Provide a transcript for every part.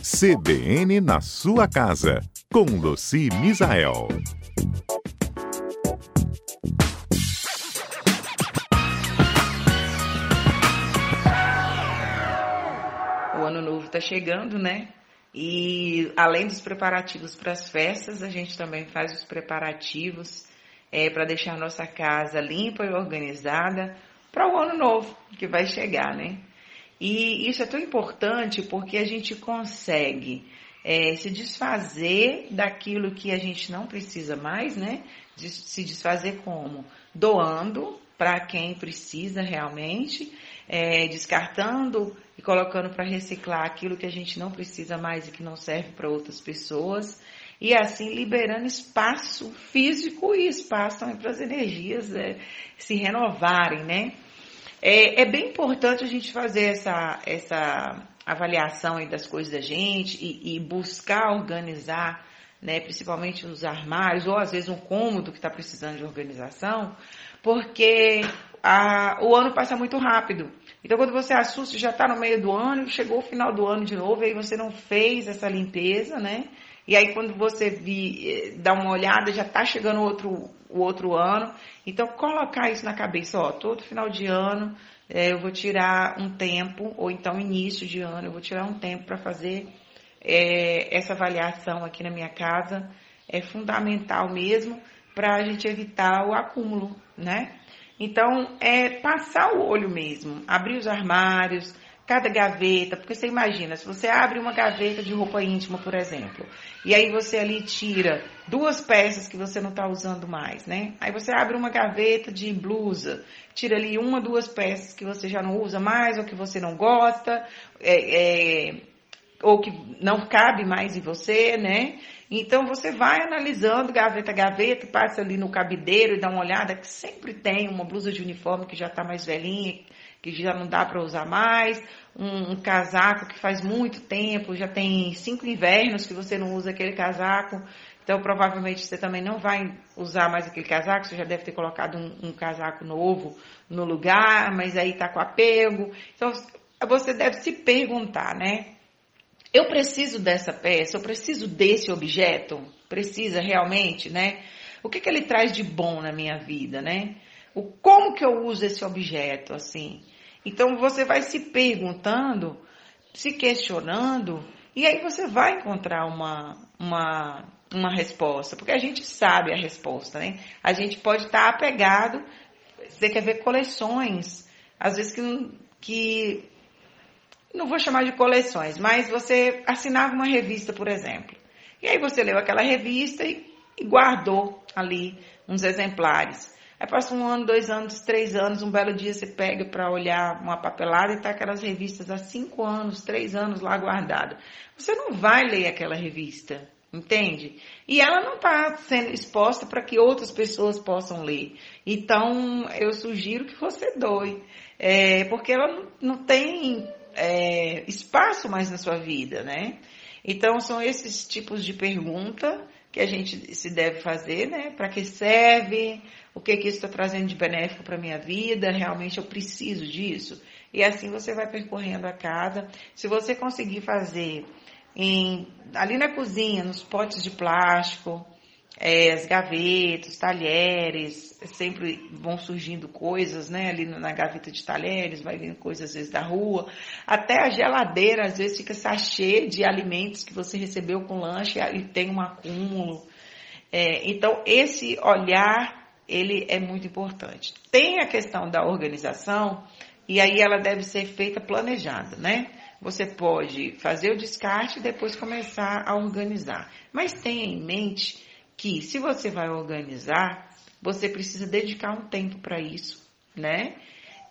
CBN na sua casa, com Luci Misael. O ano novo está chegando, né? E além dos preparativos para as festas, a gente também faz os preparativos é, para deixar nossa casa limpa e organizada para o ano novo que vai chegar, né? E isso é tão importante porque a gente consegue é, se desfazer daquilo que a gente não precisa mais, né? De, se desfazer como? Doando para quem precisa realmente, é, descartando e colocando para reciclar aquilo que a gente não precisa mais e que não serve para outras pessoas, e assim liberando espaço físico e espaço também para as energias é, se renovarem, né? É, é, bem importante a gente fazer essa, essa avaliação aí das coisas da gente e, e buscar organizar, né, principalmente os armários, ou às vezes um cômodo que está precisando de organização, porque a, o ano passa muito rápido. Então, quando você assusta, já está no meio do ano, chegou o final do ano de novo, aí você não fez essa limpeza, né? E aí, quando você vi, eh, dá uma olhada, já está chegando outro, o outro ano. Então, colocar isso na cabeça, ó, todo final de ano é, eu vou tirar um tempo, ou então início de ano, eu vou tirar um tempo para fazer é, essa avaliação aqui na minha casa. É fundamental mesmo para a gente evitar o acúmulo, né? Então, é passar o olho mesmo, abrir os armários, cada gaveta, porque você imagina, se você abre uma gaveta de roupa íntima, por exemplo, e aí você ali tira duas peças que você não está usando mais, né? Aí você abre uma gaveta de blusa, tira ali uma, duas peças que você já não usa mais, ou que você não gosta, é, é, ou que não cabe mais em você, né? Então você vai analisando gaveta a gaveta, passa ali no cabideiro e dá uma olhada, que sempre tem uma blusa de uniforme que já está mais velhinha, que já não dá para usar mais, um, um, casaco que faz muito tempo, já tem cinco invernos que você não usa aquele casaco, então provavelmente você também não vai usar mais aquele casaco, você já deve ter colocado um, um casaco novo no lugar, mas aí está com apego. Então você deve se perguntar, né? Eu preciso dessa peça, eu preciso desse objeto? Precisa realmente, né? O que, que ele traz de bom na minha vida, né? O como que eu uso esse objeto, assim? Então você vai se perguntando, se questionando, e aí você vai encontrar uma, uma, uma resposta, porque a gente sabe a resposta, né? A gente pode estar apegado, você quer ver coleções, às vezes que, que não vou chamar de coleções, mas você assinava uma revista, por exemplo. E aí você leu aquela revista e, e guardou ali uns exemplares. Aí passa um ano, dois anos, três anos, um belo dia você pega para olhar uma papelada e tá aquelas revistas há cinco anos, três anos lá guardada. Você não vai ler aquela revista, entende? E ela não está sendo exposta para que outras pessoas possam ler. Então eu sugiro que você doe, é, porque ela não, não tem é, espaço mais na sua vida, né? Então são esses tipos de pergunta que a gente se deve fazer, né? Para que serve? O que que isso está trazendo de benéfico para minha vida? Realmente eu preciso disso? E assim você vai percorrendo a casa. Se você conseguir fazer em, ali na cozinha, nos potes de plástico, é, as gavetas, talheres, sempre vão surgindo coisas, né? Ali na gaveta de talheres, vai vindo coisas às vezes da rua. Até a geladeira, às vezes, fica sachê de alimentos que você recebeu com lanche e tem um acúmulo. É, então, esse olhar, ele é muito importante. Tem a questão da organização, e aí ela deve ser feita planejada, né? Você pode fazer o descarte e depois começar a organizar. Mas tenha em mente que se você vai organizar, você precisa dedicar um tempo para isso, né?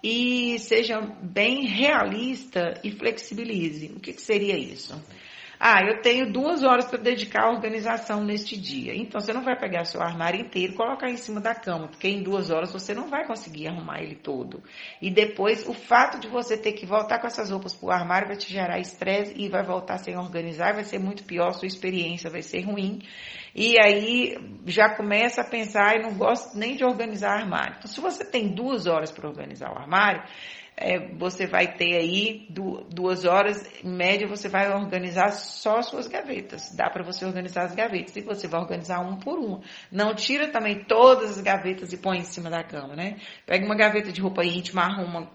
E seja bem realista e flexibilize. O que, que seria isso? Ah, eu tenho duas horas para dedicar à organização neste dia. Então, você não vai pegar seu armário inteiro e colocar em cima da cama, porque em duas horas você não vai conseguir arrumar ele todo. E depois, o fato de você ter que voltar com essas roupas para o armário vai te gerar estresse e vai voltar sem organizar, vai ser muito pior, sua experiência vai ser ruim. E aí, já começa a pensar, e não gosto nem de organizar armário. Então, se você tem duas horas para organizar o armário, é, você vai ter aí duas horas, em média, você vai organizar só as suas gavetas. Dá para você organizar as gavetas e você vai organizar uma por uma. Não tira também todas as gavetas e põe em cima da cama, né? Pega uma gaveta de roupa íntima, arruma,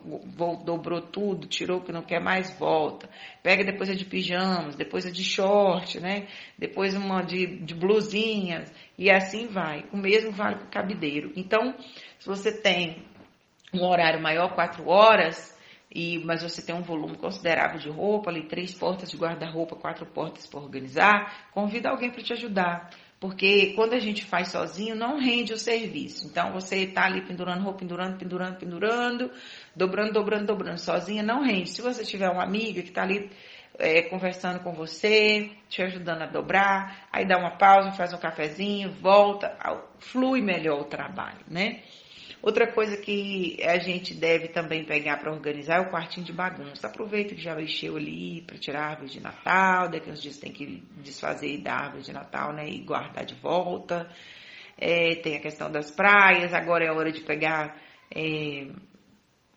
dobrou tudo, tirou o que não quer mais, volta. Pega depois a de pijamas, depois a de short, né? Depois uma de, de blusinhas e assim vai. O mesmo vale para o cabideiro. Então, se você tem um horário maior, quatro horas, e, mas você tem um volume considerável de roupa, ali três portas de guarda-roupa, quatro portas para organizar, convida alguém para te ajudar. Porque quando a gente faz sozinho, não rende o serviço. Então, você está ali pendurando roupa, pendurando, pendurando, pendurando, dobrando, dobrando, dobrando. Sozinha não rende. Se você tiver uma amiga que está ali é, conversando com você, te ajudando a dobrar, aí dá uma pausa, faz um cafezinho, volta, flui melhor o trabalho, né? Outra coisa que a gente deve também pegar para organizar é o quartinho de bagunça. Aproveita que já encheu ali para tirar a árvore de Natal, daqui uns dias tem que desfazer da árvore de Natal, né? E guardar de volta. É, tem a questão das praias, agora é hora de pegar é,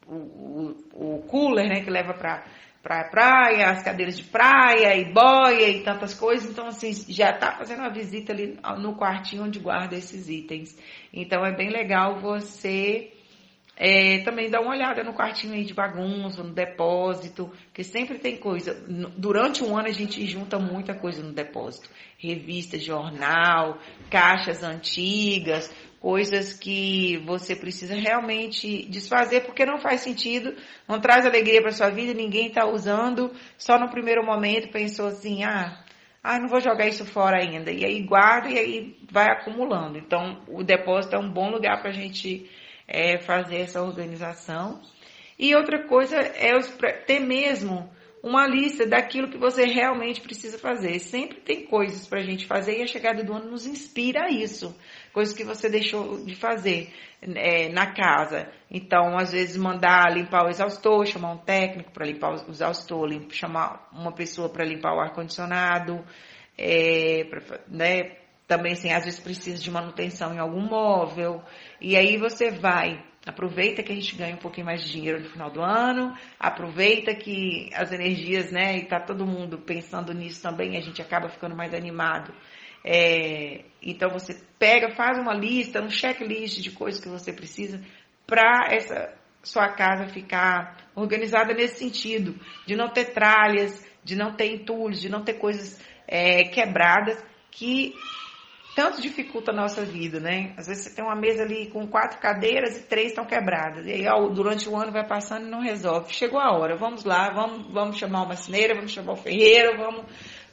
o, o, o, cooler, né? Que leva para pra praia, as cadeiras de praia e boia e tantas coisas. Então, assim, já está fazendo uma visita ali no quartinho onde guarda esses itens. Então, é bem legal você é, também dar uma olhada no quartinho aí de bagunça, no depósito, que sempre tem coisa. Durante um ano a gente junta muita coisa no depósito. Revistas, jornal, caixas antigas, coisas que você precisa realmente desfazer, porque não faz sentido, não traz alegria para sua vida, ninguém está usando, só no primeiro momento pensou assim, ah, ah, não vou jogar isso fora ainda. E aí guarda e aí vai acumulando. Então, o depósito é um bom lugar para a gente é, fazer essa organização. E outra coisa é ter mesmo uma lista daquilo que você realmente precisa fazer. Sempre tem coisas para a gente fazer e a chegada do ano nos inspira a isso. Coisas que você deixou de fazer é, na casa. Então, às vezes, mandar limpar o exaustor, chamar um técnico para limpar o exaustor, chamar uma pessoa para limpar o ar-condicionado, é, né? Também, assim, às vezes precisa de manutenção em algum móvel. E aí você vai Aproveita que a gente ganha um pouquinho mais de dinheiro no final do ano, aproveita que as energias, né, e tá todo mundo pensando nisso também, a gente acaba ficando mais animado. É, então você pega, faz uma lista, um checklist de coisas que você precisa para essa sua casa ficar organizada nesse sentido, de não ter tralhas, de não ter entulhos, de não ter coisas é, quebradas que tanto dificulta a nossa vida, né? Às vezes você tem uma mesa ali com quatro cadeiras e três estão quebradas. E aí, ó, durante o ano vai passando e não resolve. Chegou a hora, vamos lá, vamos, vamos chamar uma cineira, vamos chamar o ferreiro, vamos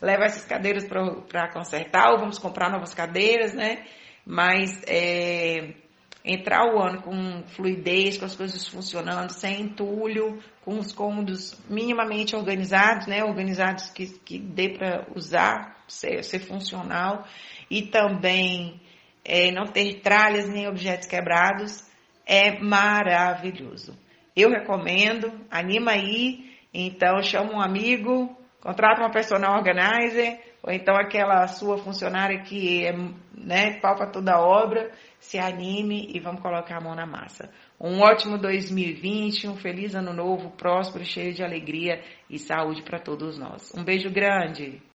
levar essas cadeiras para consertar, ou vamos comprar novas cadeiras, né? Mas é, entrar o ano com fluidez, com as coisas funcionando, sem entulho, com os cômodos minimamente organizados, né? Organizados que, que dê para usar, ser, ser funcional e também é, não ter tralhas nem objetos quebrados é maravilhoso. Eu recomendo, anima aí, então chama um amigo, contrata uma personal organizer, ou então aquela sua funcionária que é né, palpa toda a obra, se anime e vamos colocar a mão na massa. Um ótimo 2020, um feliz ano novo, próspero, cheio de alegria e saúde para todos nós. Um beijo grande!